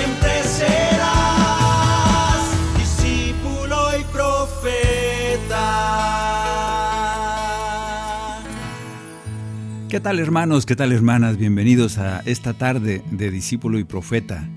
Siempre serás discípulo y profeta. ¿Qué tal hermanos? ¿Qué tal hermanas? Bienvenidos a esta tarde de Discípulo y Profeta.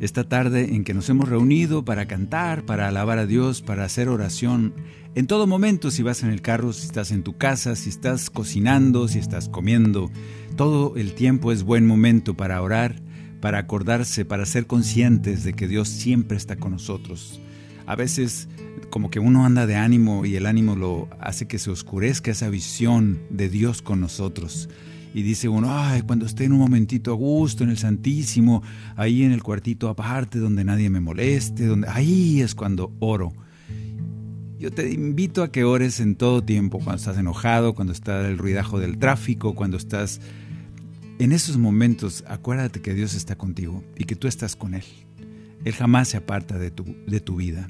Esta tarde en que nos hemos reunido para cantar, para alabar a Dios, para hacer oración. En todo momento, si vas en el carro, si estás en tu casa, si estás cocinando, si estás comiendo, todo el tiempo es buen momento para orar, para acordarse, para ser conscientes de que Dios siempre está con nosotros. A veces como que uno anda de ánimo y el ánimo lo hace que se oscurezca esa visión de Dios con nosotros. Y dice uno, ay, cuando esté en un momentito a gusto, en el Santísimo, ahí en el cuartito aparte, donde nadie me moleste, donde ahí es cuando oro. Yo te invito a que ores en todo tiempo, cuando estás enojado, cuando está el ruidajo del tráfico, cuando estás... En esos momentos, acuérdate que Dios está contigo y que tú estás con Él. Él jamás se aparta de tu, de tu vida.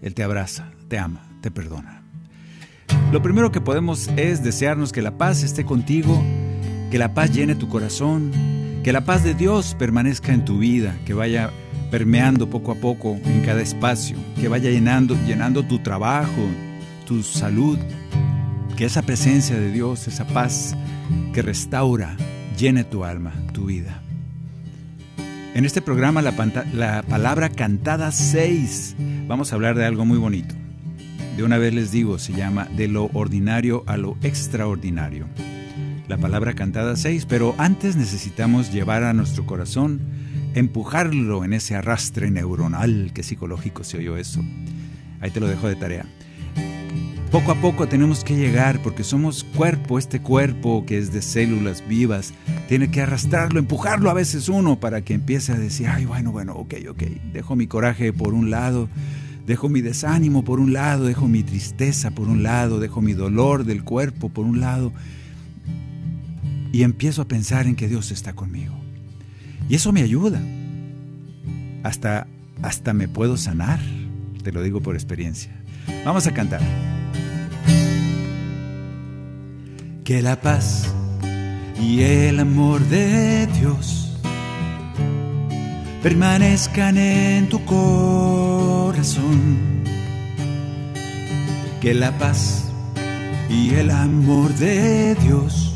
Él te abraza, te ama, te perdona. Lo primero que podemos es desearnos que la paz esté contigo, que la paz llene tu corazón, que la paz de Dios permanezca en tu vida, que vaya permeando poco a poco en cada espacio, que vaya llenando, llenando tu trabajo, tu salud, que esa presencia de Dios, esa paz que restaura, llene tu alma, tu vida. En este programa, la, palabra cantada 6, vamos a hablar de algo muy bonito. De una vez les digo, se llama de lo ordinario a lo extraordinario. La palabra cantada 6, pero antes necesitamos llevar a nuestro corazón, empujarlo en ese arrastre neuronal, que psicológico se oyó eso. Ahí te lo dejo de tarea. Poco a poco tenemos que llegar porque somos cuerpo, este cuerpo que es de células vivas, tiene que arrastrarlo, empujarlo a veces uno para que empiece a decir, ay, bueno, bueno, ok, ok, dejo mi coraje por un lado, dejo mi desánimo por un lado, dejo mi tristeza por un lado, dejo mi dolor del cuerpo por un lado y empiezo a pensar en que Dios está conmigo. Y eso me ayuda. Hasta, hasta me puedo sanar, te lo digo por experiencia. Vamos a cantar. Que la paz y el amor de Dios permanezcan en tu corazón. Que la paz y el amor de Dios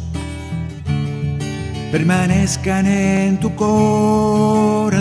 permanezcan en tu corazón.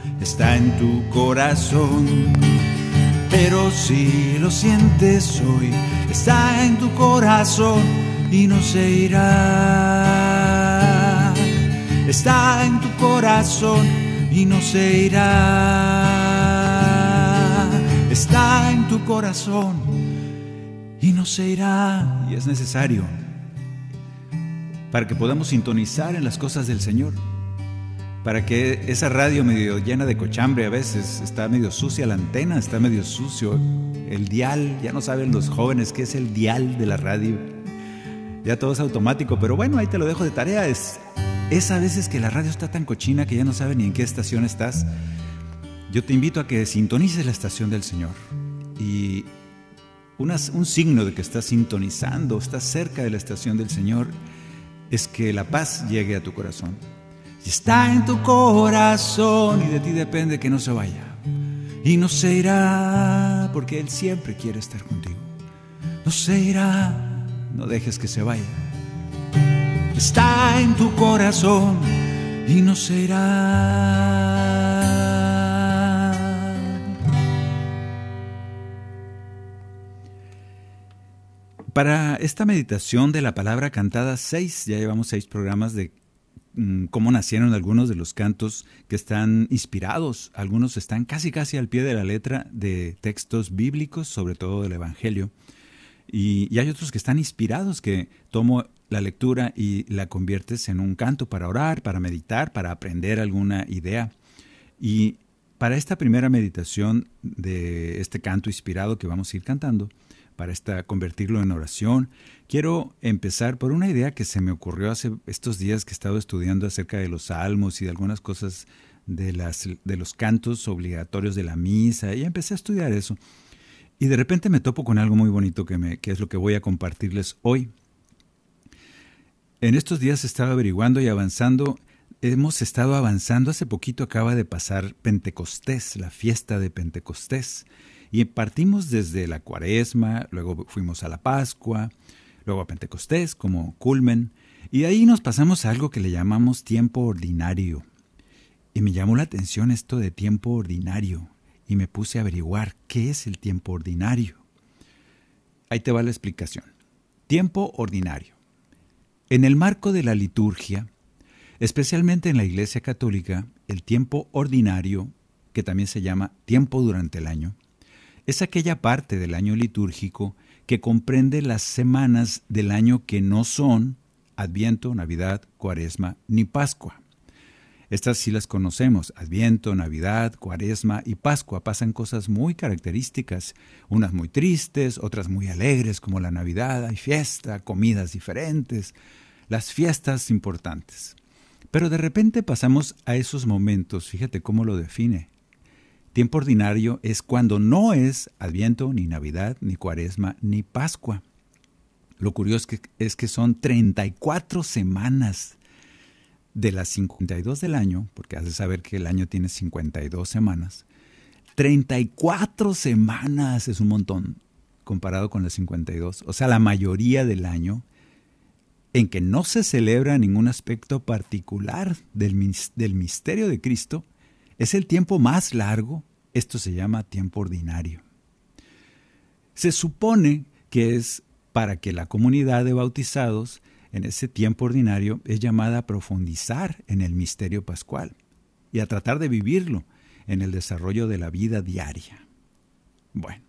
está en tu corazón. Pero si lo sientes hoy, está en tu corazón y no se irá. Está en tu corazón y no se irá. Está en tu corazón y no se irá. Y es necesario para que podamos sintonizar en las cosas del Señor. Para que esa radio medio llena de cochambre a veces está medio sucia la antena, está medio sucio el dial, ya no saben los jóvenes qué es el dial de la radio. Ya todo es automático, pero bueno, ahí te lo dejo de tarea. Es, es a veces que la radio está tan cochina que ya no saben ni en qué estación estás. Yo te invito a que sintonices la estación del Señor. Y un signo de que estás sintonizando, estás cerca de la estación del Señor, es que la paz llegue a tu corazón. Y está en tu corazón y de ti depende que no se vaya. Y no se irá porque Él siempre quiere estar contigo. No se irá, no dejes que se vaya. está en tu corazón y no será. Para esta meditación de la palabra cantada 6, ya llevamos seis programas de cómo nacieron algunos de los cantos que están inspirados, algunos están casi casi al pie de la letra de textos bíblicos, sobre todo del Evangelio, y, y hay otros que están inspirados, que tomo la lectura y la conviertes en un canto para orar, para meditar, para aprender alguna idea. Y para esta primera meditación de este canto inspirado que vamos a ir cantando, para convertirlo en oración. Quiero empezar por una idea que se me ocurrió hace estos días que he estado estudiando acerca de los salmos y de algunas cosas de los cantos obligatorios de la misa y empecé a estudiar eso. Y de repente me topo con algo muy bonito que, me, que es lo que voy a compartirles hoy. En estos días he estado averiguando y avanzando. Hemos estado avanzando. Hace poquito acaba de pasar Pentecostés, la fiesta de Pentecostés. Y partimos desde la cuaresma, luego fuimos a la Pascua, luego a Pentecostés como culmen, y ahí nos pasamos a algo que le llamamos tiempo ordinario. Y me llamó la atención esto de tiempo ordinario, y me puse a averiguar qué es el tiempo ordinario. Ahí te va la explicación. Tiempo ordinario. En el marco de la liturgia, especialmente en la Iglesia Católica, el tiempo ordinario, que también se llama tiempo durante el año, es aquella parte del año litúrgico que comprende las semanas del año que no son Adviento, Navidad, Cuaresma ni Pascua. Estas sí las conocemos, Adviento, Navidad, Cuaresma y Pascua. Pasan cosas muy características, unas muy tristes, otras muy alegres como la Navidad, hay fiesta, comidas diferentes, las fiestas importantes. Pero de repente pasamos a esos momentos, fíjate cómo lo define, Tiempo ordinario es cuando no es Adviento, ni Navidad, ni Cuaresma, ni Pascua. Lo curioso es que, son 34 semanas de las 52 del año, porque has de saber que el año tiene 52 semanas. 34 semanas es un montón comparado con las 52. O sea, la mayoría del año en que no se celebra ningún aspecto particular del, del misterio de Cristo, es el tiempo más largo, esto se llama tiempo ordinario. Se supone que es para que la comunidad de bautizados en ese tiempo ordinario es llamada a profundizar en el misterio pascual y a tratar de vivirlo en el desarrollo de la vida diaria. Bueno,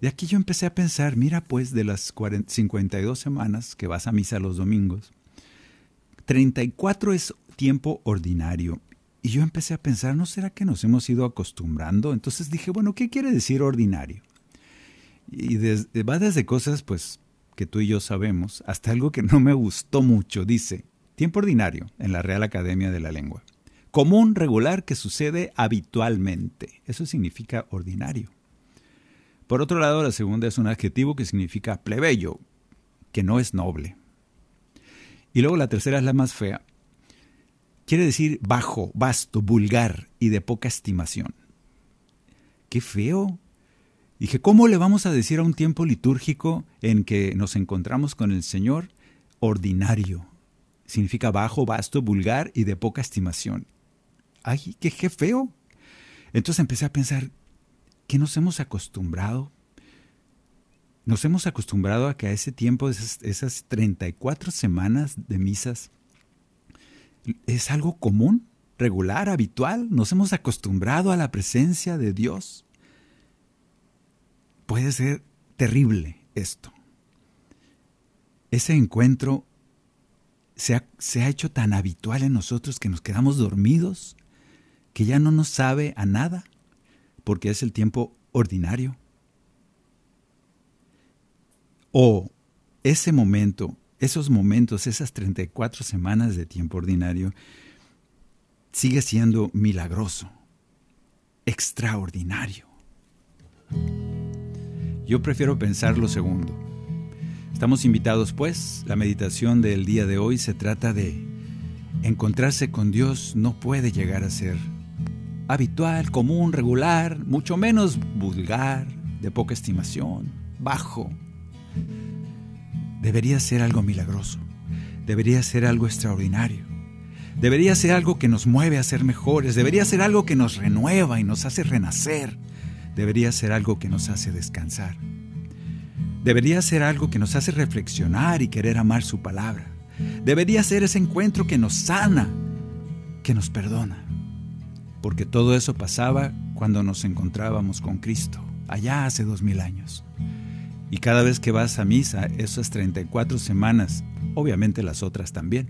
de aquí yo empecé a pensar, mira pues de las 52 semanas que vas a misa los domingos, 34 es tiempo ordinario y yo empecé a pensar, ¿no será que nos hemos ido acostumbrando? Entonces dije, bueno, ¿qué quiere decir ordinario? Y va desde cosas, pues, que tú y yo sabemos, hasta algo que no me gustó mucho. Dice, tiempo ordinario en la Real Academia de la Lengua. Común, regular, que sucede habitualmente. Eso significa ordinario. Por otro lado, la segunda es un adjetivo que significa plebeyo, que no es noble. Y luego la tercera es la más fea, Quiere decir bajo, vasto, vulgar y de poca estimación. Qué feo. Dije, ¿cómo le vamos a decir a un tiempo litúrgico en que nos encontramos con el Señor? Ordinario. Significa bajo, vasto, vulgar y de poca estimación. Ay, qué, feo. Entonces empecé a pensar, ¿qué nos hemos acostumbrado? Nos hemos acostumbrado a que a ese tiempo, esas, esas 34 semanas de misas, es algo común, regular, habitual. Nos hemos acostumbrado a la presencia de Dios. Puede ser terrible esto. Ese encuentro se ha, hecho tan habitual en nosotros que nos quedamos dormidos, que ya no nos sabe a nada, porque es el tiempo ordinario. O ese momento esos momentos, esas 34 semanas de tiempo ordinario, sigue siendo milagroso, extraordinario. Yo prefiero pensar lo segundo. Estamos invitados, pues, la meditación del día de hoy se trata de encontrarse con Dios no puede llegar a ser habitual, común, regular, mucho menos vulgar, de poca estimación, bajo debería ser algo milagroso. debería ser algo extraordinario. Debería ser algo que nos mueve a ser mejores, debería ser algo que nos renueva y nos hace renacer, debería ser algo que nos hace descansar. Debería ser algo que nos hace reflexionar y querer amar su palabra. Debería ser ese encuentro que nos sana, que nos perdona. Porque todo eso pasaba cuando nos encontrábamos con Cristo, allá hace dos mil años. Y cada vez que vas a misa, esas 34 semanas, obviamente las otras también,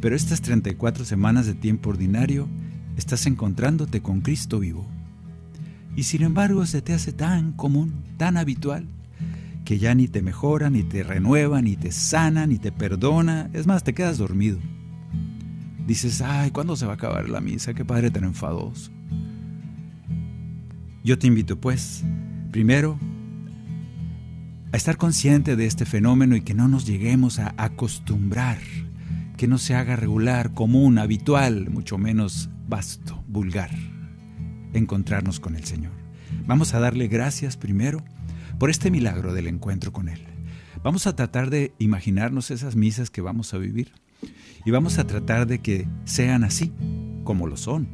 pero estas 34 semanas de tiempo ordinario, estás encontrándote con Cristo vivo. Y sin embargo se te hace tan común, tan habitual, que ya ni te mejora, ni te renueva, ni te sana, ni te perdona. Es más, te quedas dormido. Dices, ay, ¿cuándo se va a acabar la misa? Qué padre tan enfadoso. Yo te invito, pues, primero, a estar consciente de este fenómeno y que no nos lleguemos a acostumbrar, que no se haga regular, común, habitual, mucho menos vasto, vulgar, encontrarnos con el Señor. Vamos a darle gracias primero por este milagro del encuentro con Él. Vamos a tratar de imaginarnos esas misas que vamos a vivir y vamos a tratar de que sean así, como lo son,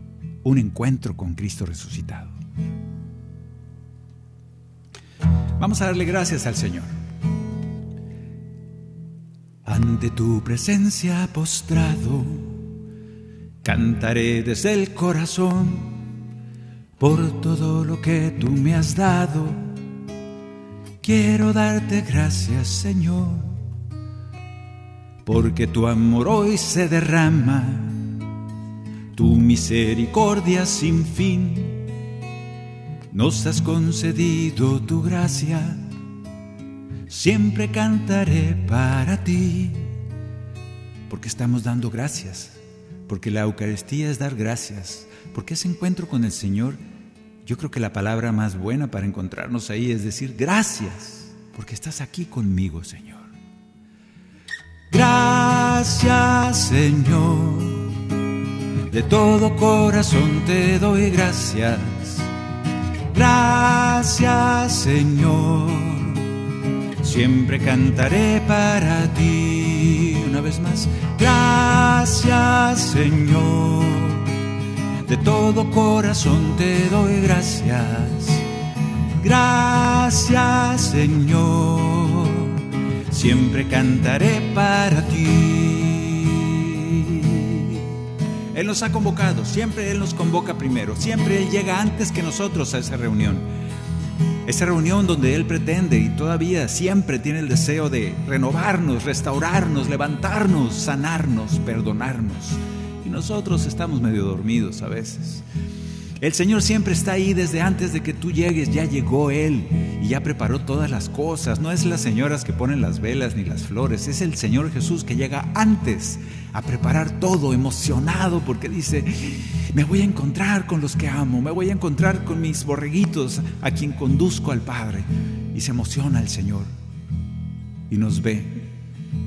un encuentro con Cristo resucitado. Vamos a darle gracias al Señor. Ante tu presencia postrado, cantaré desde el corazón por todo lo que tú me has dado Quiero darte gracias, Señor, porque tu amor hoy se derrama, tu misericordia sin fin. Nos has concedido tu gracia, siempre cantaré para ti, porque estamos dando gracias, porque la Eucaristía es dar gracias, porque ese encuentro con el Señor yo creo que la palabra más buena para encontrarnos ahí es decir gracias, porque estás aquí conmigo, Señor. Gracias, Señor. De todo corazón te doy gracias. Gracias, Señor. Siempre cantaré para ti. Una vez más. Gracias, Señor de todo corazón te doy gracias. Gracias Señor, siempre cantaré para ti. Él nos ha convocado, siempre Él nos convoca primero, siempre Él llega antes que nosotros a esa reunión. Esa reunión donde Él pretende y todavía siempre tiene el deseo de renovarnos, restaurarnos, levantarnos, sanarnos, perdonarnos nosotros estamos medio dormidos a veces. El Señor siempre está ahí desde antes de que tú llegues, ya llegó Él y ya preparó todas las cosas. No es las señoras que ponen las velas ni las flores, es el Señor Jesús que llega antes a preparar todo, emocionado porque dice, me voy a encontrar con los que amo, me voy a encontrar con mis borreguitos a quien conduzco al Padre. Y se emociona el Señor y nos ve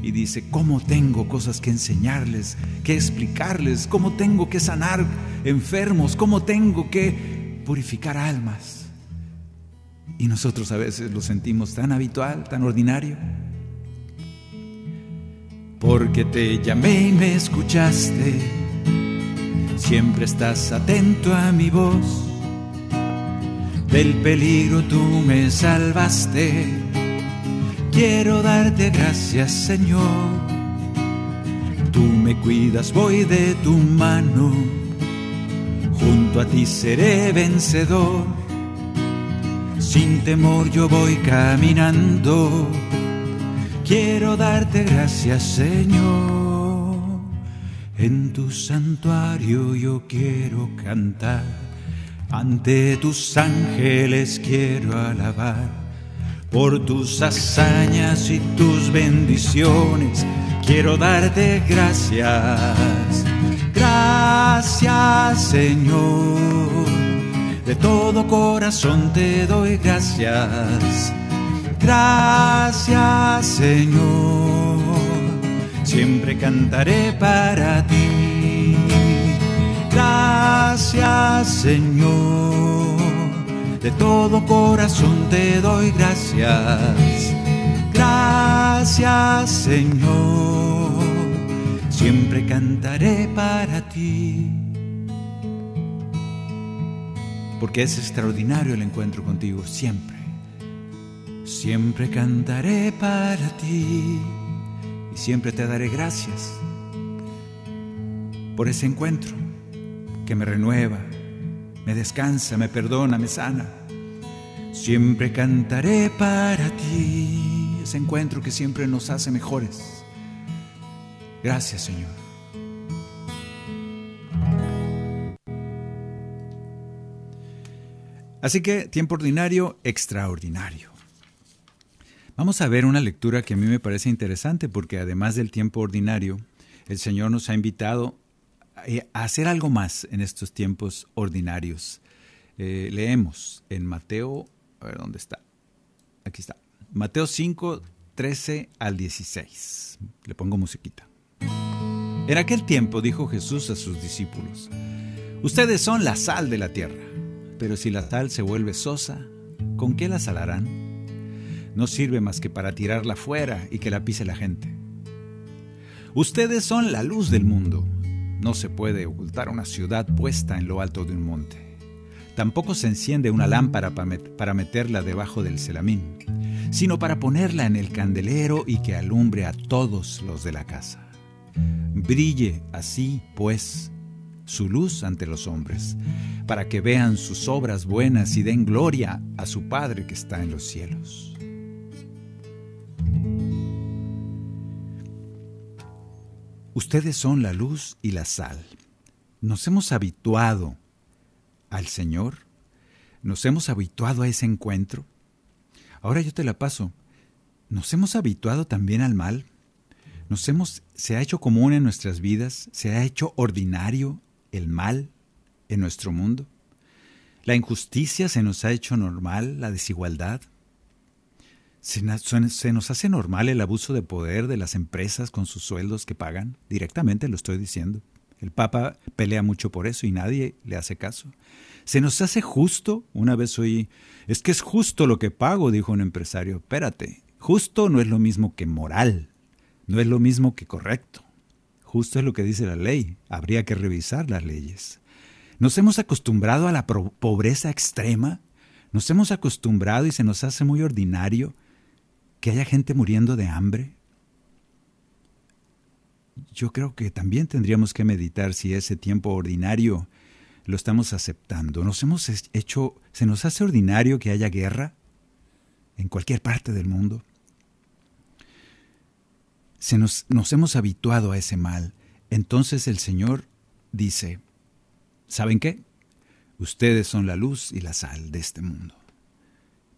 y dice, ¿cómo tengo cosas que enseñarles, que explicarles? ¿Cómo tengo que sanar enfermos? ¿Cómo tengo que purificar almas? Y nosotros a veces lo sentimos tan habitual, tan ordinario. Porque te llamé y me escuchaste, siempre estás atento a mi voz. Del peligro tú me salvaste Quiero darte gracias, Señor. Tú me cuidas, voy de tu mano. Junto a ti seré vencedor. Sin temor yo voy caminando. Quiero darte gracias, Señor. En tu santuario yo quiero cantar. Ante tus ángeles quiero alabar por tus hazañas y tus bendiciones. Quiero darte gracias, gracias Señor. De todo corazón te doy gracias, gracias Señor. Siempre cantaré para ti, gracias Señor de todo corazón te doy gracias. Gracias Señor, siempre cantaré para ti. Porque es extraordinario el encuentro contigo, siempre. Siempre cantaré para ti y siempre te daré gracias por ese encuentro que me renueva, me descansa, me perdona, me sana. Siempre cantaré para ti, ese encuentro que siempre nos hace mejores. Gracias Señor. Así que tiempo ordinario, extraordinario. Vamos a ver una lectura que a mí me parece interesante porque además del tiempo ordinario, el Señor nos ha invitado hacer algo más en estos tiempos ordinarios. Eh, leemos en Mateo, a ver dónde está. Aquí está. Mateo 5, 13 al 16. Le pongo musiquita. En aquel tiempo dijo Jesús a sus discípulos, Ustedes son la sal de la tierra, pero si la sal se vuelve sosa, ¿con qué la salarán? No sirve más que para tirarla fuera y que la pise la gente. Ustedes son la luz del mundo. No se puede ocultar una ciudad puesta en lo alto de un monte. Tampoco se enciende una lámpara para meterla debajo del celamín, sino para ponerla en el candelero y que alumbre a todos los de la casa. Brille así, pues, su luz ante los hombres, para que vean sus obras buenas y den gloria a su Padre que está en los cielos. Ustedes son la luz y la sal. Nos hemos habituado al Señor. Nos hemos habituado a ese encuentro. Ahora yo te la paso. ¿Nos hemos habituado también al mal? ¿Nos hemos, se ha hecho común en nuestras vidas? ¿Se ha hecho ordinario el mal en nuestro mundo? ¿La injusticia se nos ha hecho normal? ¿La desigualdad? ¿Se, nos hace normal el abuso de poder de las empresas con sus sueldos que pagan? Directamente lo estoy diciendo. El Papa pelea mucho por eso y nadie le hace caso. ¿Se nos hace justo? Una vez oí, es que es justo lo que pago, dijo un empresario. Espérate, justo no es lo mismo que moral, no es lo mismo que correcto. Justo es lo que dice la ley, habría que revisar las leyes. Nos hemos acostumbrado a la pobreza extrema, nos hemos acostumbrado y se nos hace muy ordinario que haya gente muriendo de hambre? Yo creo que también tendríamos que meditar si ese tiempo ordinario lo estamos aceptando. Nos hemos hecho, se nos hace ordinario que haya guerra en cualquier parte del mundo. Se nos, nos hemos habituado a ese mal. Entonces el Señor dice, ¿saben qué? Ustedes son la luz y la sal de este mundo.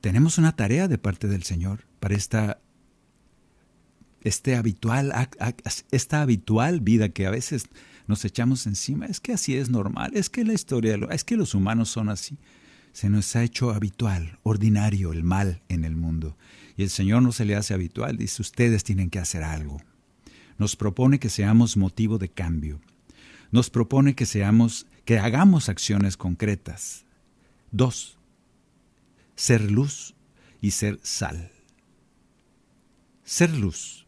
Tenemos una tarea de parte del Señor para esta, este habitual, esta habitual vida que a veces nos echamos encima. Es que así es normal, es que la historia, es que los humanos son así. Se nos ha hecho habitual, ordinario el mal en el mundo. Y el Señor no se le hace habitual, dice, ustedes tienen que hacer algo. Nos propone que seamos motivo de cambio. Nos propone que seamos, que hagamos acciones concretas. Dos, ser luz y ser sal ser luz.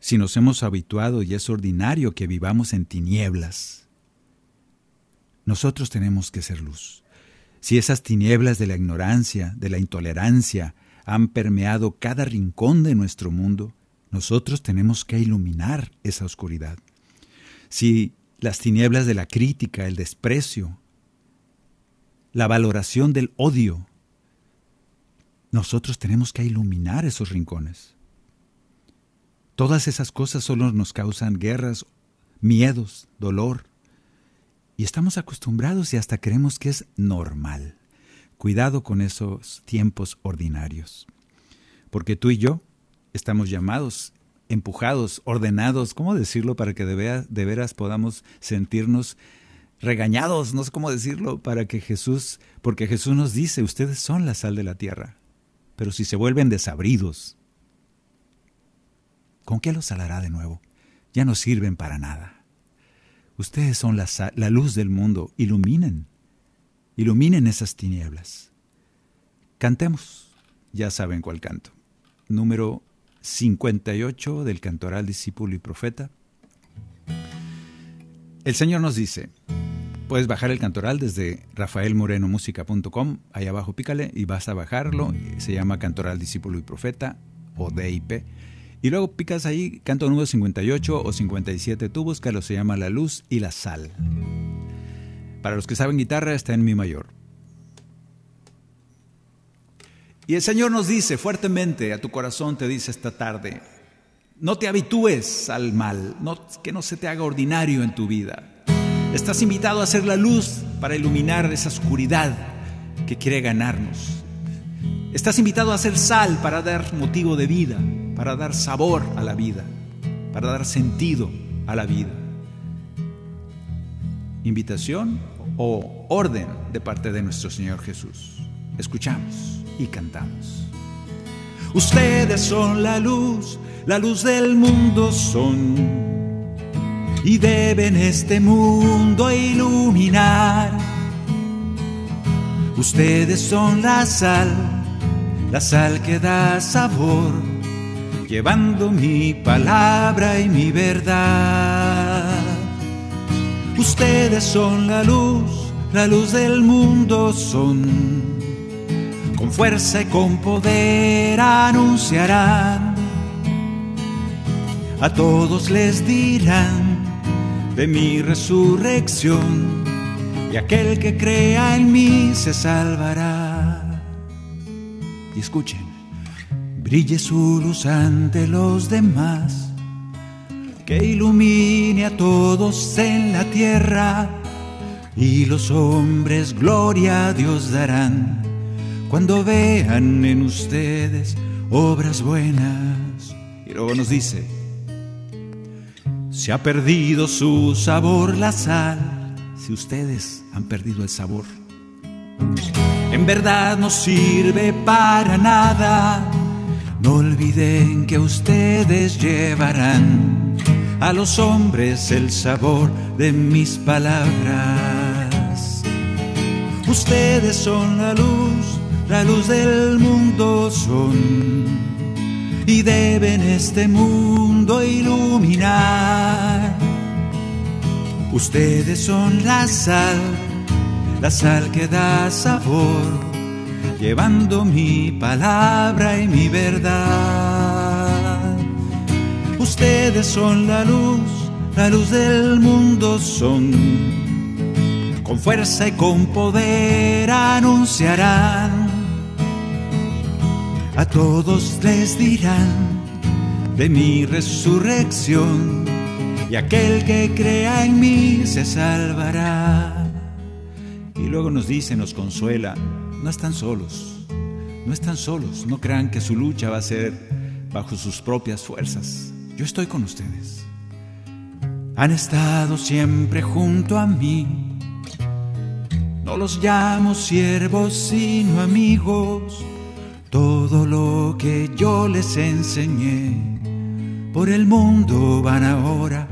Si nos hemos habituado y es ordinario que vivamos en tinieblas, nosotros tenemos que ser luz. Si esas tinieblas de la ignorancia, de la intolerancia, han permeado cada rincón de nuestro mundo, nosotros tenemos que iluminar esa oscuridad. Si las tinieblas de la crítica, el desprecio, la valoración del odio, nosotros tenemos que iluminar esos rincones. Todas esas cosas solo nos causan guerras, miedos, dolor. Y estamos acostumbrados y hasta creemos que es normal. Cuidado con esos tiempos ordinarios. Porque tú y yo estamos llamados, empujados, ordenados, ¿cómo decirlo para que de, veras podamos sentirnos regañados, no sé cómo decirlo, para que Jesús, porque Jesús nos dice, ustedes son la sal de la tierra, pero si se vuelven desabridos, ¿Con qué los salará de nuevo? Ya no sirven para nada. Ustedes son la, la luz del mundo. Iluminen. Iluminen esas tinieblas. Cantemos. Ya saben cuál canto. Número 58 del Cantoral Discípulo y Profeta. El Señor nos dice, puedes bajar el cantoral desde rafaelmorenomusica.com, ahí abajo pícale y vas a bajarlo, se llama Cantoral Discípulo y Profeta o DIP. Y luego picas ahí, canto número 58 o 57, tú búscalo, se llama La Luz y la Sal. Para los que saben guitarra está en Mi mayor. Y el Señor nos dice fuertemente, a tu corazón te dice esta tarde, no te habitúes al mal, que no se te haga ordinario en tu vida. Estás invitado a ser la luz para iluminar esa oscuridad que quiere ganarnos. Estás invitado a ser sal para dar motivo de vida, para dar sabor a la vida, para dar sentido a la vida. Invitación o orden de parte de nuestro Señor Jesús. Escuchamos y cantamos. Ustedes son la luz la luz del mundo son y deben este mundo iluminar. Ustedes son la sal, la sal que da sabor, llevando mi palabra y mi verdad. Ustedes son la luz, la luz del mundo son, con fuerza y con poder anunciarán a todos les dirán de mi resurrección y aquel que crea en mí se salvará. Y escuchen, brille su luz ante los demás, que ilumine a todos en la tierra y los hombres gloria a Dios darán cuando vean en ustedes obras buenas. Y luego nos dice, se ha perdido su sabor la sal, si ustedes han perdido el sabor. En verdad no sirve para nada. No olviden que ustedes llevarán a los hombres el sabor de mis palabras. Ustedes son la luz, la luz del mundo son y deben este mundo iluminar. Ustedes son la sal, la sal que da sabor, llevando mi palabra y mi verdad. Ustedes son la luz, la luz del mundo son. Con fuerza y con poder anunciarán a todos les dirán de mi resurrección y aquel que crea en mí se salvará. Y luego nos dice, nos consuela, no están solos, no están solos, no crean que su lucha va a ser bajo sus propias fuerzas. Yo estoy con ustedes. Han estado siempre junto a mí. No los llamo siervos, sino amigos todo lo que yo les enseñé, por el mundo van ahora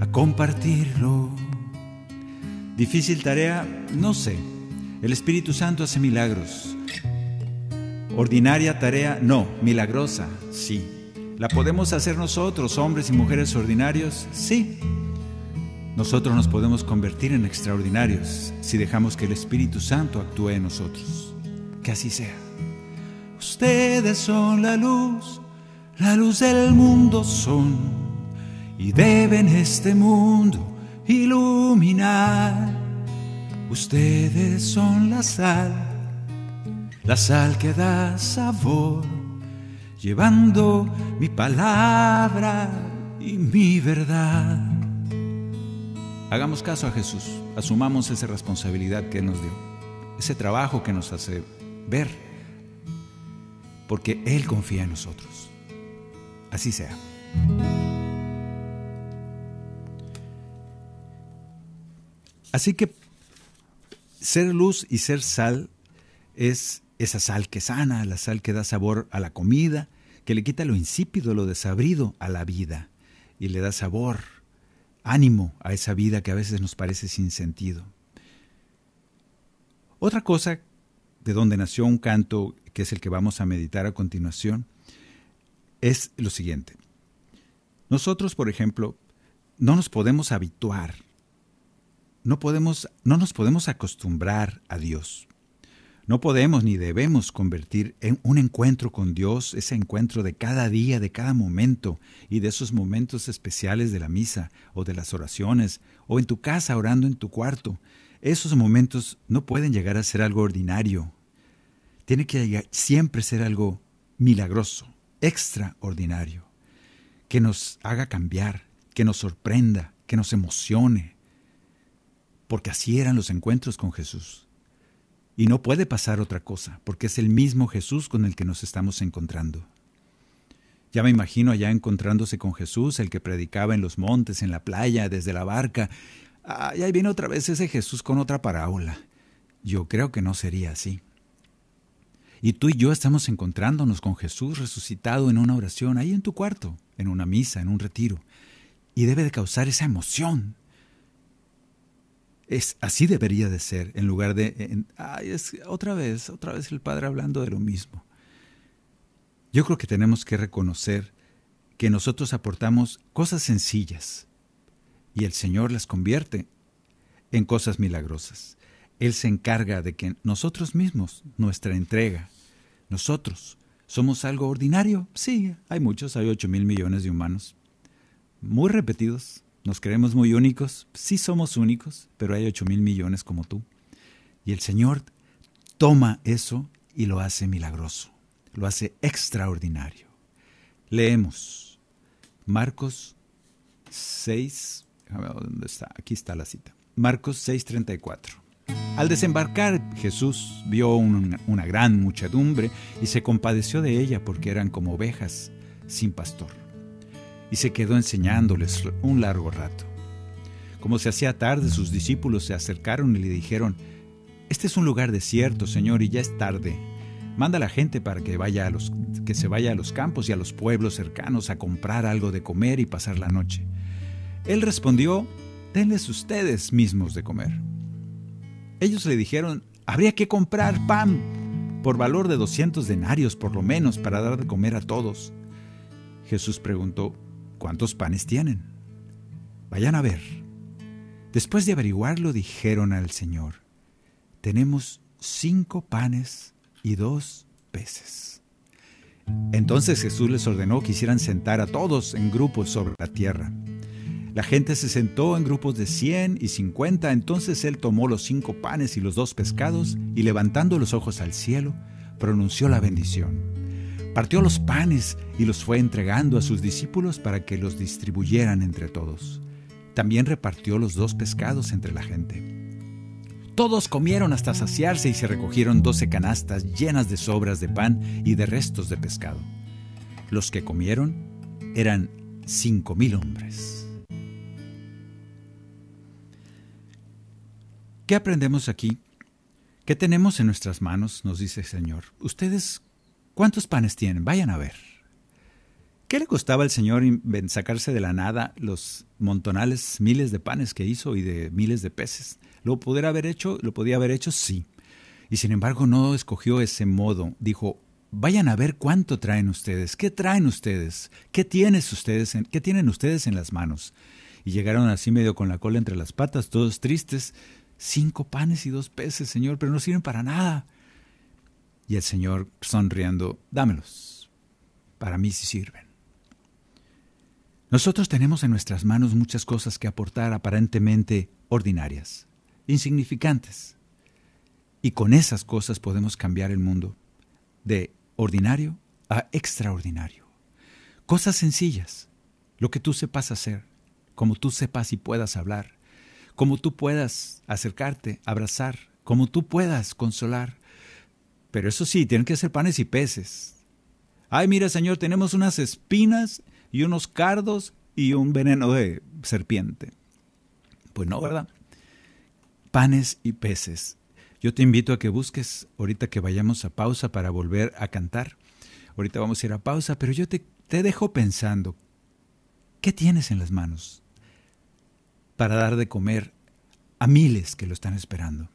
a compartirlo. Difícil tarea, no sé. El Espíritu Santo hace milagros. Ordinaria tarea, no. Milagrosa, sí. ¿La podemos hacer nosotros, hombres y mujeres ordinarios? Sí. Nosotros nos podemos convertir en extraordinarios si dejamos que el Espíritu Santo actúe en nosotros. Que así sea. Ustedes son la luz, la luz del mundo son y deben este mundo iluminar. Ustedes son la sal, la sal que da sabor, llevando mi palabra y mi verdad. Hagamos caso a Jesús, asumamos esa responsabilidad que Él nos dio, ese trabajo que nos hace ver porque Él confía en nosotros. Así sea. Así que ser luz y ser sal es esa sal que sana, la sal que da sabor a la comida, que le quita lo insípido, lo desabrido a la vida y le da sabor, ánimo a esa vida que a veces nos parece sin sentido. Otra cosa de donde nació un canto que es el que vamos a meditar a continuación, es lo siguiente. Nosotros, por ejemplo, no nos podemos habituar no podemos, no nos podemos acostumbrar a Dios. No podemos ni debemos convertir en un encuentro con Dios, ese encuentro de cada día, de cada momento y de esos momentos especiales de la misa o de las oraciones o en tu casa orando en tu cuarto. Esos momentos no pueden llegar a ser algo ordinario. Tiene que siempre ser algo milagroso, extraordinario, que nos haga cambiar, que nos sorprenda, que nos emocione, porque así eran los encuentros con Jesús. Y no puede pasar otra cosa, porque es el mismo Jesús con el que nos estamos encontrando. Ya me imagino allá encontrándose con Jesús, el que predicaba en los montes, en la playa, desde la barca. Ah, y ahí viene otra vez ese Jesús con otra parábola. Yo creo que no sería así. Y tú y yo estamos encontrándonos con Jesús resucitado en una oración, ahí en tu cuarto, en una misa, en un retiro. Y debe de causar esa emoción. Es, así debería de ser, en lugar de... ay, es, otra vez, otra vez el Padre hablando de lo mismo. Yo creo que tenemos que reconocer que nosotros aportamos cosas sencillas y el Señor las convierte en cosas milagrosas. Él se encarga de que nosotros mismos, nuestra entrega, nosotros, ¿somos algo ordinario? Sí, hay muchos, hay ocho mil millones de humanos. Muy repetidos, nos creemos muy únicos, sí somos únicos, pero hay ocho mil millones como tú. Y el Señor toma eso y lo hace milagroso, lo hace extraordinario. Leemos Marcos 6, ¿dónde está? Aquí está la cita. Marcos 6:34. Al desembarcar, Jesús vio una gran muchedumbre y se compadeció de ella porque eran como ovejas sin pastor. Y se quedó enseñándoles un largo rato. Como se hacía tarde, sus discípulos se acercaron y le dijeron, Este es un lugar desierto, Señor, y ya es tarde. Manda a la gente para que, vaya a los, que se vaya a los campos y a los pueblos cercanos a comprar algo de comer y pasar la noche. Él respondió, Denles ustedes mismos de comer. Ellos le dijeron, habría que comprar pan por valor de 200 denarios por lo menos para dar de comer a todos. Jesús preguntó, ¿cuántos panes tienen? Vayan a ver. Después de averiguarlo dijeron al Señor, tenemos cinco panes y dos peces. Entonces Jesús les ordenó que hicieran sentar a todos en grupos sobre la tierra. La gente se sentó en grupos de cien y cincuenta, entonces él tomó los cinco panes y los dos pescados y levantando los ojos al cielo, pronunció la bendición. Partió los panes y los fue entregando a sus discípulos para que los distribuyeran entre todos. También repartió los dos pescados entre la gente. Todos comieron hasta saciarse y se recogieron doce canastas llenas de sobras de pan y de restos de pescado. Los que comieron eran cinco mil hombres. ¿Qué aprendemos aquí? ¿Qué tenemos en nuestras manos? Nos dice el Señor. Ustedes, ¿cuántos panes tienen? Vayan a ver. ¿Qué le costaba al Señor sacarse de la nada los montonales, miles de panes que hizo y de miles de peces? ¿Lo pudiera haber hecho? ¿Lo podía haber hecho? Sí. Y sin embargo no escogió ese modo. Dijo, vayan a ver cuánto traen ustedes. ¿Qué traen ustedes? ¿Qué, tienes ustedes en, ¿Qué tienen ustedes en las manos? Y llegaron así medio con la cola entre las patas, todos tristes, Cinco panes y dos peces, Señor, pero no sirven para nada. Y el Señor, sonriendo, dámelos. Para mí sí sirven. Nosotros tenemos en nuestras manos muchas cosas que aportar aparentemente ordinarias, insignificantes. Y con esas cosas podemos cambiar el mundo de ordinario a extraordinario. Cosas sencillas, lo que tú sepas hacer, como tú sepas y puedas hablar, como tú puedas acercarte, abrazar, como tú puedas consolar. Pero eso sí, tienen que ser panes y peces. Ay, mira, Señor, tenemos unas espinas y unos cardos y un veneno de serpiente. Pues no, ¿verdad? Panes y peces. Yo te invito a que busques, ahorita que vayamos a pausa para volver a cantar. Ahorita vamos a ir a pausa, pero yo te, te dejo pensando, ¿qué tienes en las manos? Para dar de comer a miles que lo están esperando.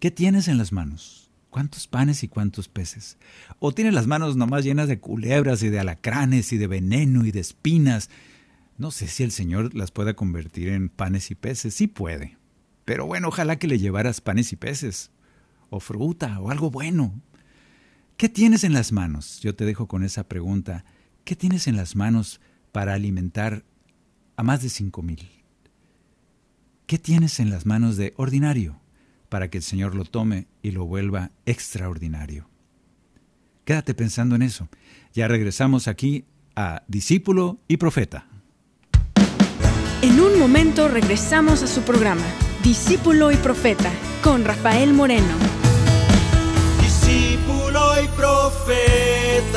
¿Qué tienes en las manos? ¿Cuántos panes y cuántos peces? ¿O tienes las manos nomás llenas de culebras y de alacranes y de veneno y de espinas? No sé si el Señor las pueda convertir en panes y peces. Sí puede. Pero bueno, ojalá que le llevaras panes y peces, o fruta, o algo bueno. ¿Qué tienes en las manos? Yo te dejo con esa pregunta. ¿Qué tienes en las manos para alimentar a más de cinco mil? ¿Qué tienes en las manos de ordinario para que el Señor lo tome y lo vuelva extraordinario? Quédate pensando en eso. Ya regresamos aquí a Discípulo y Profeta. En un momento regresamos a su programa, Discípulo y Profeta, con Rafael Moreno. Discípulo y Profeta.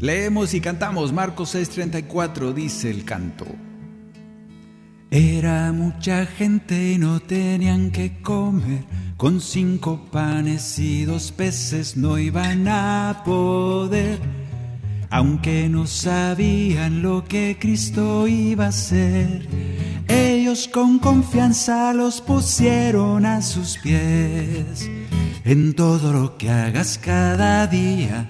Leemos y cantamos Marcos 6:34, dice el canto. Era mucha gente y no tenían que comer, con cinco panes y dos peces no iban a poder, aunque no sabían lo que Cristo iba a hacer. Ellos con confianza los pusieron a sus pies. En todo lo que hagas cada día,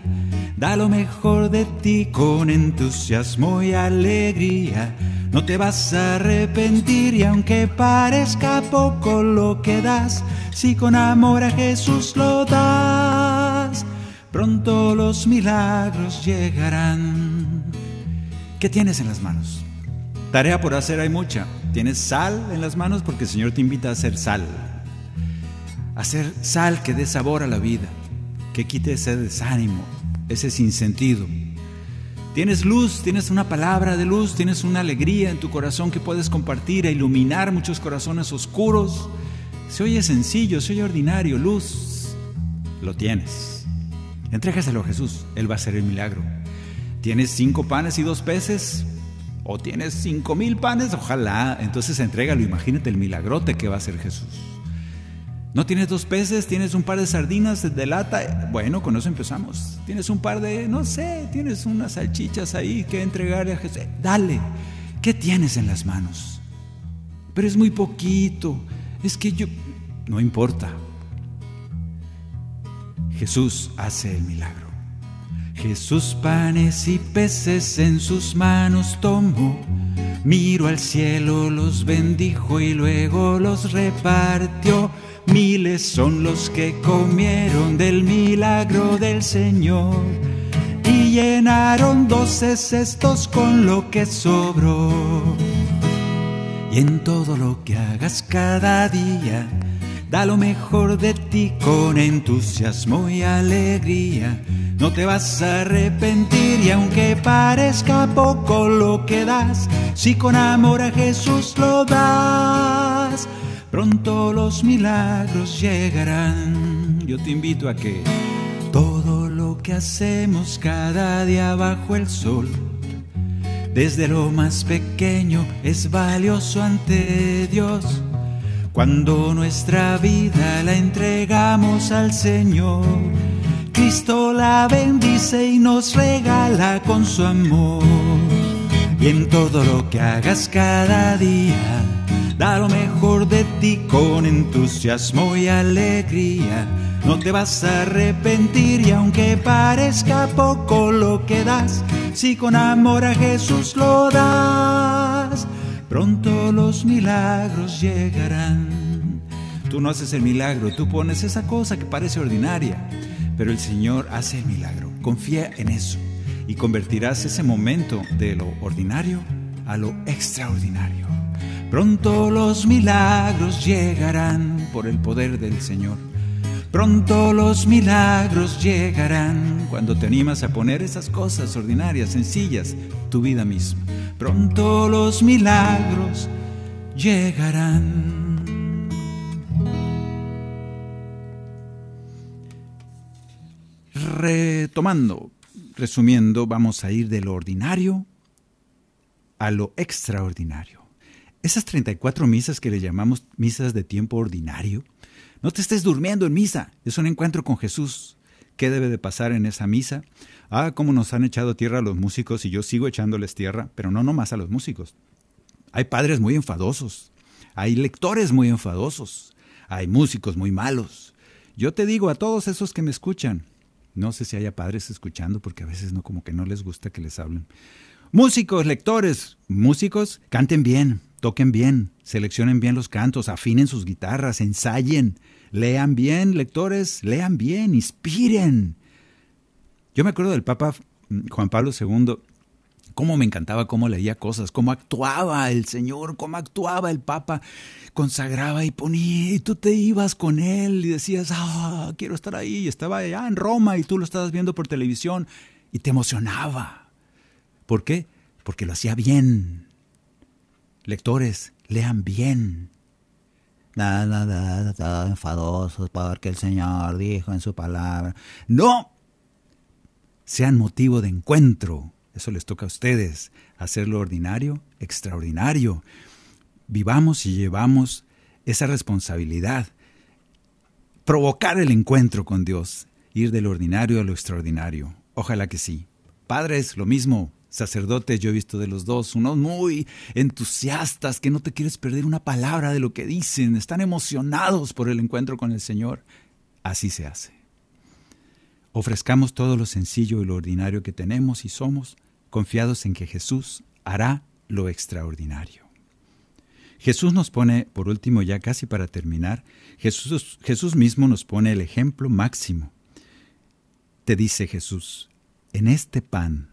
da lo mejor de ti con entusiasmo y alegría. No te vas a arrepentir y aunque parezca poco lo que das, si con amor a Jesús lo das, pronto los milagros llegarán. ¿Qué tienes en las manos? Tarea por hacer hay mucha. Tienes sal en las manos porque el Señor te invita a hacer sal. Hacer sal que dé sabor a la vida, que quite ese desánimo, ese sinsentido. Tienes luz, tienes una palabra de luz, tienes una alegría en tu corazón que puedes compartir e iluminar muchos corazones oscuros. Se oye sencillo, se oye ordinario, luz. Lo tienes. Entrégaselo a Jesús, Él va a hacer el milagro. ¿Tienes cinco panes y dos peces? ¿O tienes cinco mil panes? Ojalá. Entonces entrégalo, imagínate el milagrote que va a hacer Jesús. ¿No tienes dos peces? ¿Tienes un par de sardinas de lata? Bueno, con eso empezamos. ¿Tienes un par de, no sé, tienes unas salchichas ahí que entregarle a Jesús? Dale, ¿qué tienes en las manos? Pero es muy poquito. Es que yo... No importa. Jesús hace el milagro. Jesús panes y peces en sus manos tomó. Miró al cielo, los bendijo y luego los repartió. Miles son los que comieron del milagro del Señor y llenaron doce cestos con lo que sobró. Y en todo lo que hagas cada día, da lo mejor de ti con entusiasmo y alegría. No te vas a arrepentir y aunque parezca poco lo que das, si con amor a Jesús lo das, pronto los milagros llegarán. Yo te invito a que todo lo que hacemos cada día bajo el sol, desde lo más pequeño, es valioso ante Dios. Cuando nuestra vida la entregamos al Señor, Cristo la bendice y nos regala con su amor. Y en todo lo que hagas cada día, da lo mejor de ti con entusiasmo y alegría no te vas a arrepentir y aunque parezca poco lo que das, si con amor a Jesús lo das, pronto los milagros llegarán. Tú no haces el milagro, tú pones esa cosa que parece ordinaria, pero el Señor hace el milagro. Confía en eso y convertirás ese momento de lo ordinario a lo extraordinario. Pronto los milagros llegarán por el poder del Señor. Pronto los milagros llegarán cuando te animas a poner esas cosas ordinarias, sencillas, tu vida misma. Pronto los milagros llegarán. Retomando, resumiendo, vamos a ir de lo ordinario a lo extraordinario. Esas 34 misas que le llamamos misas de tiempo ordinario, no te estés durmiendo en misa, es un encuentro con Jesús. ¿Qué debe de pasar en esa misa? Ah, cómo nos han echado tierra a los músicos y yo sigo echándoles tierra, pero no nomás a los músicos. Hay padres muy enfadosos, hay lectores muy enfadosos, hay músicos muy malos. Yo te digo a todos esos que me escuchan, no sé si haya padres escuchando porque a veces no como que no les gusta que les hablen. Músicos, lectores, músicos, canten bien, toquen bien, seleccionen bien los cantos, afinen sus guitarras, ensayen, lean bien, lectores, lean bien, inspiren. Yo me acuerdo del Papa mm, Juan Pablo II, cómo me encantaba cómo leía cosas, cómo actuaba el Señor, cómo actuaba el Papa, consagraba y ponía, y tú te ibas con él y decías, ah, quiero estar ahí, y estaba allá en Roma y tú lo estabas viendo por televisión y te emocionaba. ¿Por qué? Porque lo hacía bien, Lectores, lean bien. Nada, nada, nada, enfadosos porque el Señor dijo en su palabra. No. Sean motivo de encuentro. Eso les toca a ustedes. Hacer lo ordinario, extraordinario. Vivamos y llevamos esa responsabilidad. Provocar el encuentro con Dios. Ir de lo ordinario a lo extraordinario. Ojalá que sí. Padres, lo mismo sacerdotes, yo he visto de los dos, unos muy entusiastas, que no te quieres perder una palabra de lo que dicen, están emocionados por el encuentro con el Señor. Así se hace. Ofrezcamos todo lo sencillo y lo ordinario que tenemos y somos, confiados en que Jesús hará lo extraordinario. Jesús nos pone, por último ya casi para terminar, Jesús, Jesús mismo nos pone el ejemplo máximo. Te dice Jesús, en este pan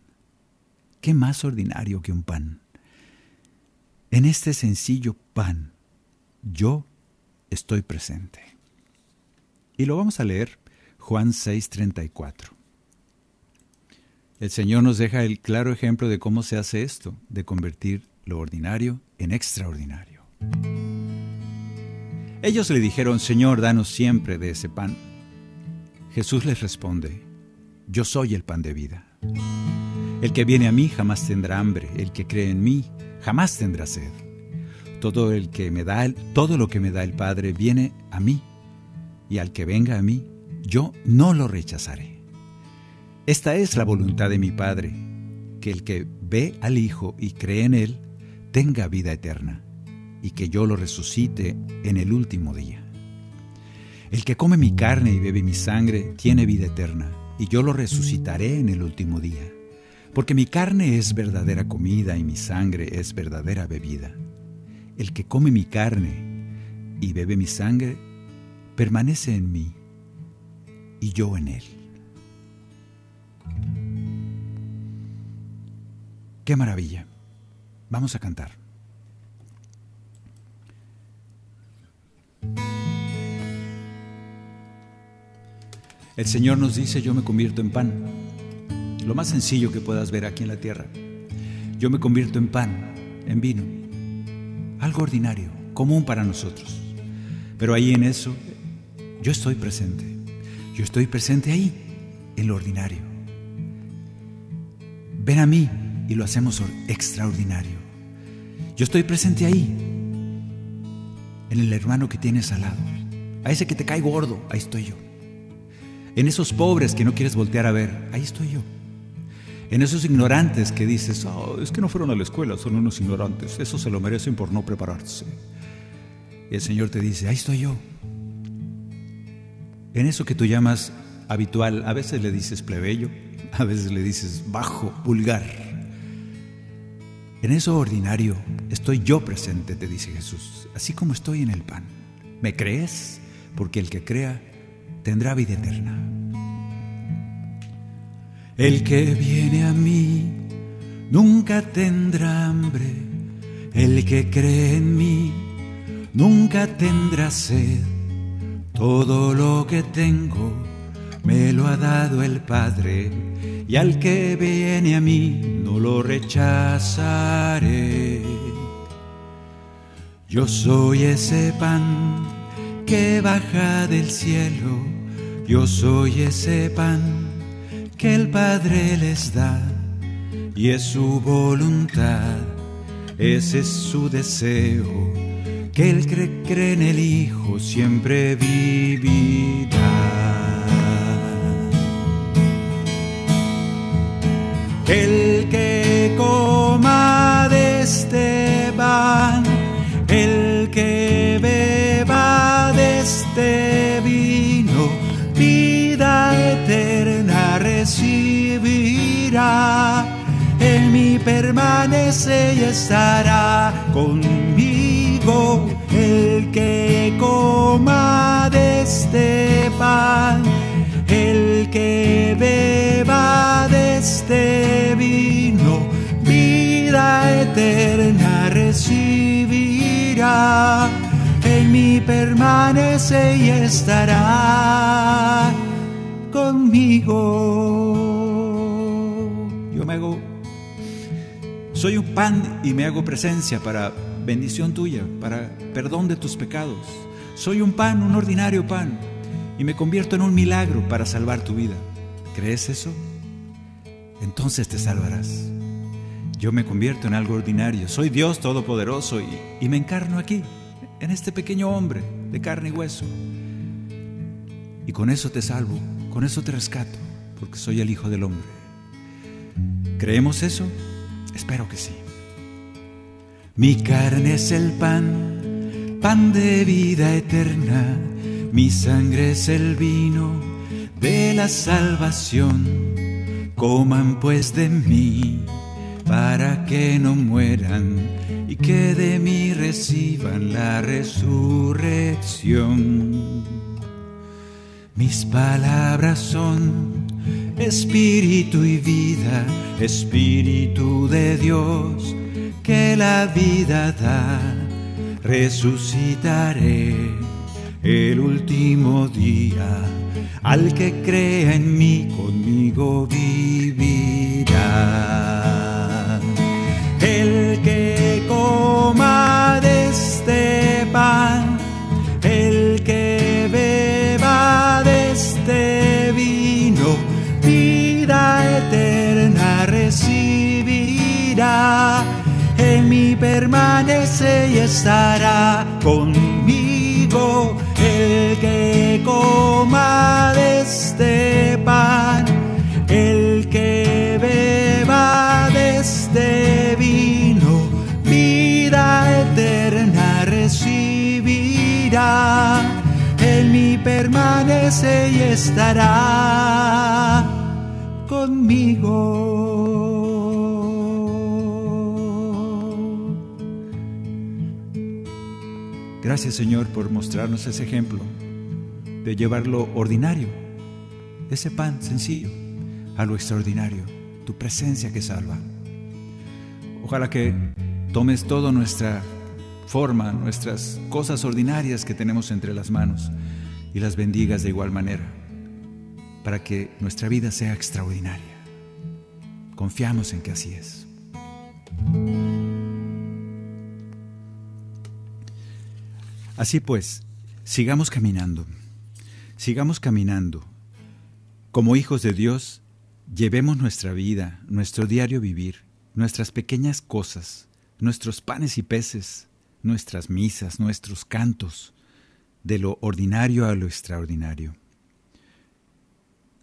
¿Qué más ordinario que un pan? En este sencillo pan, yo estoy presente. Y lo vamos a leer Juan 6:34. El Señor nos deja el claro ejemplo de cómo se hace esto, de convertir lo ordinario en extraordinario. Ellos le dijeron, Señor, danos siempre de ese pan. Jesús les responde, Yo soy el pan de vida. El que viene a mí jamás tendrá hambre, el que cree en mí jamás tendrá sed. Todo el que me da, todo lo que me da el Padre viene a mí, y al que venga a mí, yo no lo rechazaré. Esta es la voluntad de mi Padre, que el que ve al Hijo y cree en él tenga vida eterna, y que yo lo resucite en el último día. El que come mi carne y bebe mi sangre tiene vida eterna, y yo lo resucitaré en el último día porque mi carne es verdadera comida y mi sangre es verdadera bebida. El que come mi carne y bebe mi sangre, permanece en mí y yo en él. Qué maravilla. Vamos a cantar. El Señor nos dice, yo me convierto en pan. Lo más sencillo que puedas ver aquí en la tierra. Yo me convierto en pan, en vino. Algo ordinario, común para nosotros. Pero ahí en eso, yo estoy presente. Yo estoy presente ahí, en lo ordinario. Ven a mí y lo hacemos extraordinario. Yo estoy presente ahí, en el hermano que tienes al lado. A ese que te cae gordo, ahí estoy yo. En esos pobres que no quieres voltear a ver, ahí estoy yo. En esos ignorantes que dices, oh, es que no fueron a la escuela, son unos ignorantes, eso se lo merecen por no prepararse. Y el Señor te dice, ahí estoy yo. En eso que tú llamas habitual, a veces le dices plebeyo, a veces le dices bajo, vulgar. En eso ordinario estoy yo presente, te dice Jesús, así como estoy en el pan. ¿Me crees? Porque el que crea tendrá vida eterna. El que viene a mí nunca tendrá hambre, el que cree en mí nunca tendrá sed. Todo lo que tengo me lo ha dado el Padre, y al que viene a mí no lo rechazaré. Yo soy ese pan que baja del cielo yo soy ese pan que el Padre les da y es su voluntad, ese es su deseo, que el que cree en el Hijo siempre vivirá. El que coma de este En mí permanece y estará conmigo el que coma de este pan, el que beba de este vino, vida eterna recibirá. En mí permanece y estará conmigo. Soy un pan y me hago presencia para bendición tuya, para perdón de tus pecados. Soy un pan, un ordinario pan, y me convierto en un milagro para salvar tu vida. ¿Crees eso? Entonces te salvarás. Yo me convierto en algo ordinario. Soy Dios Todopoderoso y, y me encarno aquí, en este pequeño hombre de carne y hueso. Y con eso te salvo. Con eso te rescato, porque soy el Hijo del Hombre. ¿Creemos eso? Espero que sí. Mi carne es el pan, pan de vida eterna. Mi sangre es el vino de la salvación. Coman pues de mí para que no mueran y que de mí reciban la resurrección. Mis palabras son espíritu y vida, espíritu de Dios que la vida da. Resucitaré el último día, al que crea en mí conmigo vivirá. El que coma de este pan, en mí permanece y estará conmigo el que coma de este pan, el que beba de este vino, vida eterna recibirá, en mí permanece y estará conmigo. Gracias Señor por mostrarnos ese ejemplo de llevar lo ordinario, ese pan sencillo, a lo extraordinario, tu presencia que salva. Ojalá que tomes toda nuestra forma, nuestras cosas ordinarias que tenemos entre las manos y las bendigas de igual manera. para que nuestra vida sea extraordinaria. Confiamos en que así es. Así pues, sigamos caminando, sigamos caminando. Como hijos de Dios, llevemos nuestra vida, nuestro diario vivir, nuestras pequeñas cosas, nuestros panes y peces, nuestras misas, nuestros cantos, de lo ordinario a lo extraordinario.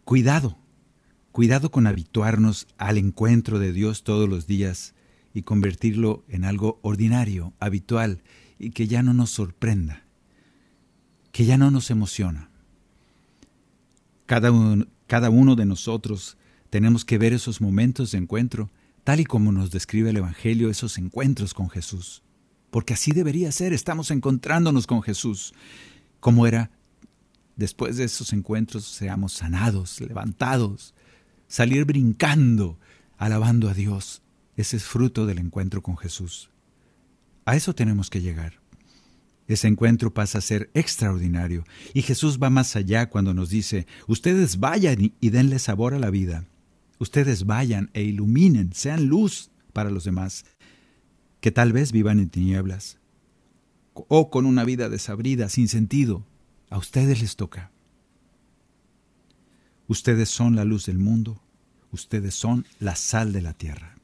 Cuidado, cuidado con habituarnos al encuentro de Dios todos los días y convertirlo en algo ordinario, habitual y que ya no nos sorprenda, que ya no nos emociona. Cada uno, cada uno de nosotros tenemos que ver esos momentos de encuentro tal y como nos describe el Evangelio, esos encuentros con Jesús. Porque así debería ser, estamos encontrándonos con Jesús. Como era después de esos encuentros seamos sanados, levantados, salir brincando, alabando a Dios. Ese es fruto del encuentro con Jesús. A eso tenemos que llegar. Ese encuentro pasa a ser extraordinario y Jesús va más allá cuando nos dice, ustedes vayan y denle sabor a la vida. Ustedes vayan e iluminen, sean luz para los demás, que tal vez vivan en tinieblas o con una vida desabrida, sin sentido, a ustedes les toca. Ustedes son la luz del mundo, ustedes son la sal de la tierra.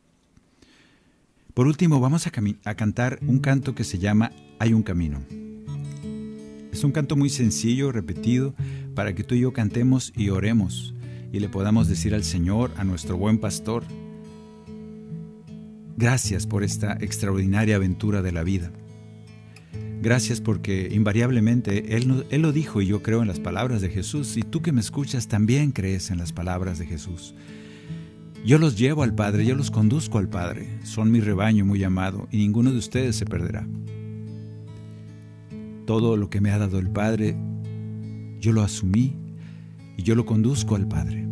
Por último, vamos a, cantar un canto que se llama Hay un camino. Es un canto muy sencillo, repetido, para que tú y yo cantemos y oremos y le podamos decir al Señor, a nuestro buen pastor, gracias por esta extraordinaria aventura de la vida. Gracias porque invariablemente él, lo dijo y yo creo en las palabras de Jesús y tú que me escuchas también crees en las palabras de Jesús. Yo los llevo al Padre, yo los conduzco al Padre, son mi rebaño muy amado y ninguno de ustedes se perderá. Todo lo que me ha dado el Padre, yo lo asumí y yo lo conduzco al Padre.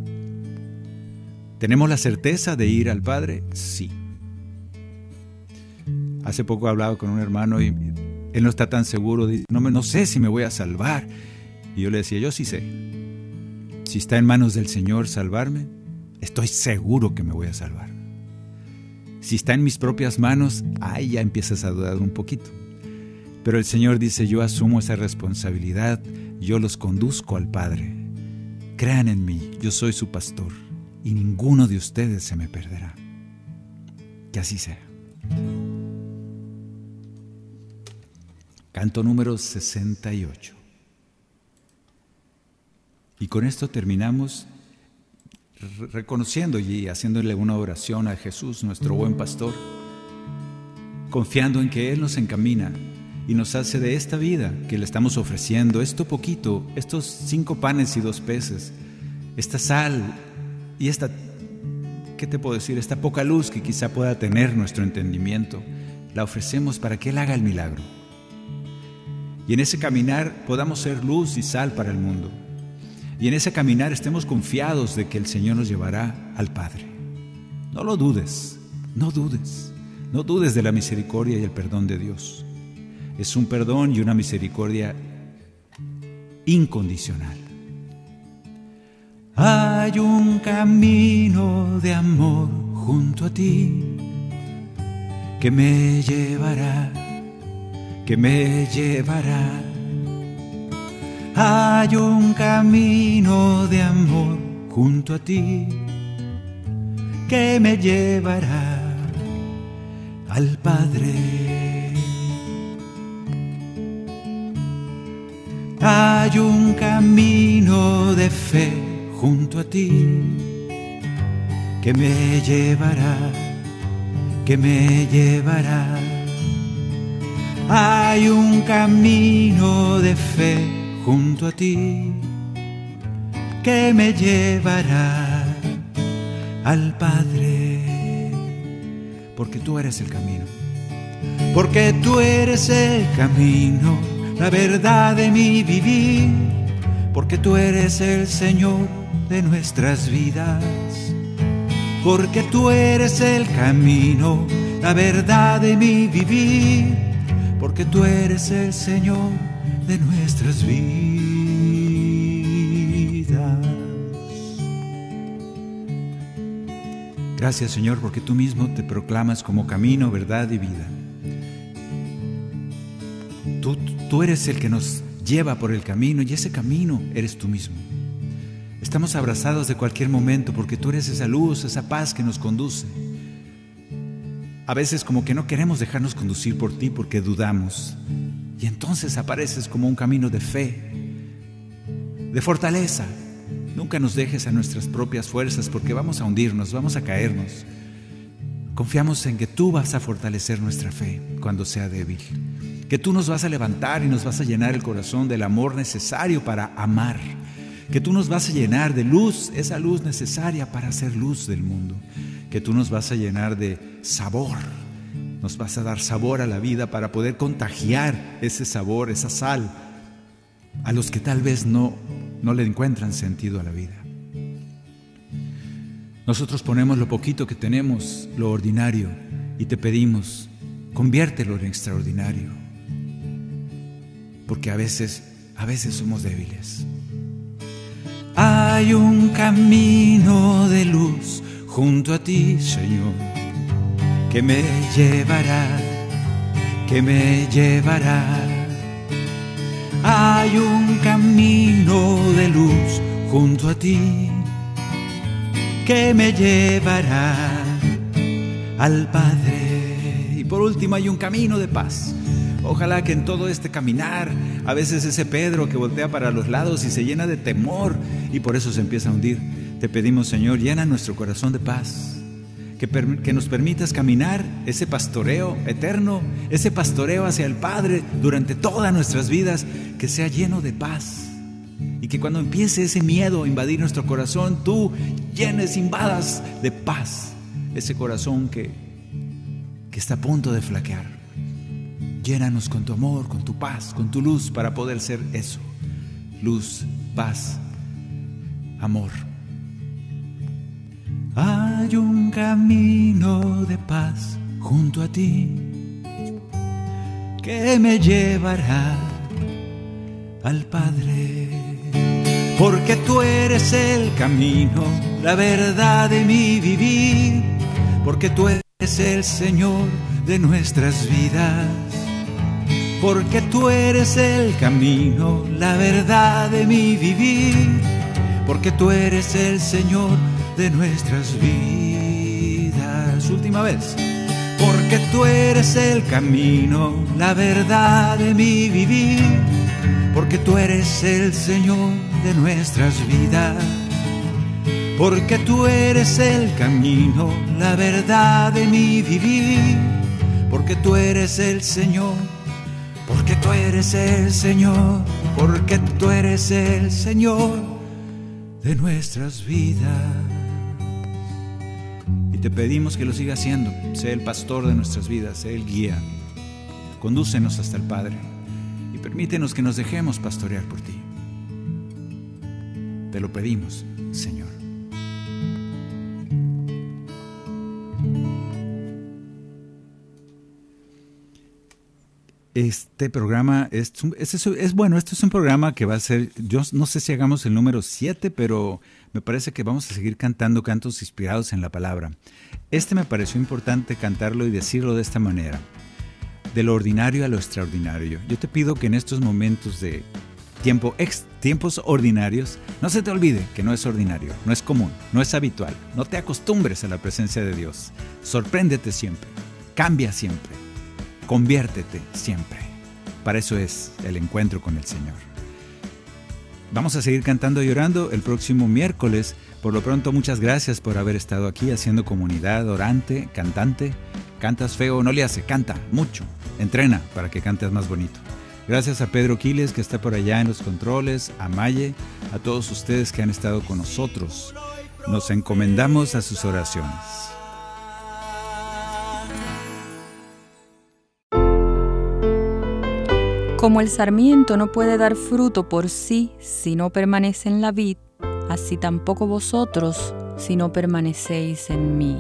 ¿Tenemos la certeza de ir al Padre? Sí. Hace poco hablaba con un hermano y él no está tan seguro, no, no sé si me voy a salvar. Y yo le decía, yo sí sé. Si está en manos del Señor salvarme, estoy seguro que me voy a salvar. Si está en mis propias manos, ahí ya empiezas a dudar un poquito. Pero el Señor dice, yo asumo esa responsabilidad, yo los conduzco al Padre. Crean en mí, yo soy su pastor, y ninguno de ustedes se me perderá. Que así sea. Canto número 68. Y con esto terminamos reconociendo y haciéndole una oración a Jesús, nuestro buen pastor, confiando en que Él nos encamina y nos hace de esta vida que le estamos ofreciendo, esto poquito, estos cinco panes y dos peces, esta sal y esta, ¿qué te puedo decir? Esta poca luz que quizá pueda tener nuestro entendimiento, la ofrecemos para que Él haga el milagro y en ese caminar podamos ser luz y sal para el mundo. Y en ese caminar estemos confiados de que el Señor nos llevará al Padre. No lo dudes, no dudes, no dudes de la misericordia y el perdón de Dios. Es un perdón y una misericordia incondicional. Hay un camino de amor junto a ti que me llevará que me llevará. Hay un camino de amor junto a ti que me llevará al Padre. Hay un camino de fe junto a ti que me llevará, que me llevará hay un camino de fe junto a ti que me llevará al Padre. Porque tú eres el camino. Porque tú eres el camino, la verdad de mi vivir. Porque tú eres el Señor de nuestras vidas. Porque tú eres el camino, la verdad de mi vivir porque tú eres el Señor de nuestras vidas. Gracias Señor porque tú mismo te proclamas como camino, verdad y vida. Tú, tú eres el que nos lleva por el camino y ese camino eres tú mismo. Estamos abrazados de cualquier momento porque tú eres esa luz, esa paz que nos conduce. A veces como que no queremos dejarnos conducir por ti porque dudamos, y entonces apareces como un camino de fe, de fortaleza. Nunca nos dejes a nuestras propias fuerzas porque vamos a hundirnos, vamos a caernos. Confiamos en que tú vas a fortalecer nuestra fe cuando sea débil. Que tú nos vas a levantar y nos vas a llenar el corazón del amor necesario para amar que tú nos vas a llenar de luz, esa luz necesaria para hacer luz del mundo, que tú nos vas a llenar de sabor, nos vas a dar sabor a la vida para poder contagiar ese sabor, esa sal, a los que tal vez no, no le encuentran sentido a la vida. Nosotros ponemos lo poquito que tenemos, lo ordinario, y te pedimos, conviértelo en extraordinario, porque a veces, a veces somos débiles. Hay un camino de luz junto a ti, Señor, que me llevará, que me llevará. Hay un camino de luz junto a ti que me llevará al Padre. Y por último hay un camino de paz Ojalá que en todo este caminar, a veces ese Pedro que voltea para los lados y se llena de temor y por eso se empieza a hundir, te pedimos Señor, llena nuestro corazón de paz, que, nos permitas caminar ese pastoreo eterno, ese pastoreo hacia el Padre durante todas nuestras vidas, que sea lleno de paz. Y que cuando empiece ese miedo a invadir nuestro corazón, tú llenes, invadas de paz ese corazón que, que está a punto de flaquear. Llénanos con tu amor, con tu paz, con tu luz para poder ser eso. Luz, paz, amor. Hay un camino de paz junto a ti que me llevará al Padre. Porque tú eres el camino, la verdad de mi vivir. Porque tú eres el Señor de nuestras vidas porque tú eres el camino, la verdad de mi vivir, porque tú eres el Señor de nuestras vidas. Última vez, porque tú eres el camino, la verdad de mi vivir, porque tú eres el Señor de nuestras vidas. Porque tú eres el camino, la verdad de mi vivir, porque tú eres el Señor porque tú eres el Señor, porque tú eres el Señor de nuestras vidas. Te pedimos que lo siga haciendo, sé el pastor de nuestras vidas, sé el guía. Condúcenos hasta el Padre y permítenos que nos dejemos pastorear por ti. Te lo pedimos, Señor. Este programa es, bueno, esto es un programa que va a ser, yo no sé si hagamos el número 7, pero me parece que vamos a seguir cantando cantos inspirados en la palabra. Este me pareció importante cantarlo y decirlo de esta manera, de lo ordinario a lo extraordinario. Yo te pido que en estos momentos de tiempo, ex, tiempos ordinarios, no se te olvide que no es ordinario, no es común, no es habitual, no te acostumbres a la presencia de Dios, sorpréndete siempre, cambia siempre Conviértete siempre. Para eso es el encuentro con el Señor. Vamos a seguir cantando y orando el próximo miércoles. Por lo pronto, muchas gracias por haber estado aquí haciendo comunidad orante, cantante. Cantas feo, no le hace, canta mucho. Entrena para que cantes más bonito. Gracias a Pedro Quiles que está por allá en los controles, a Maye, a todos ustedes que han estado con nosotros. Nos encomendamos a sus oraciones. Como el sarmiento no puede dar fruto por sí si no permanece en la vid, así tampoco vosotros si no permanecéis en mí.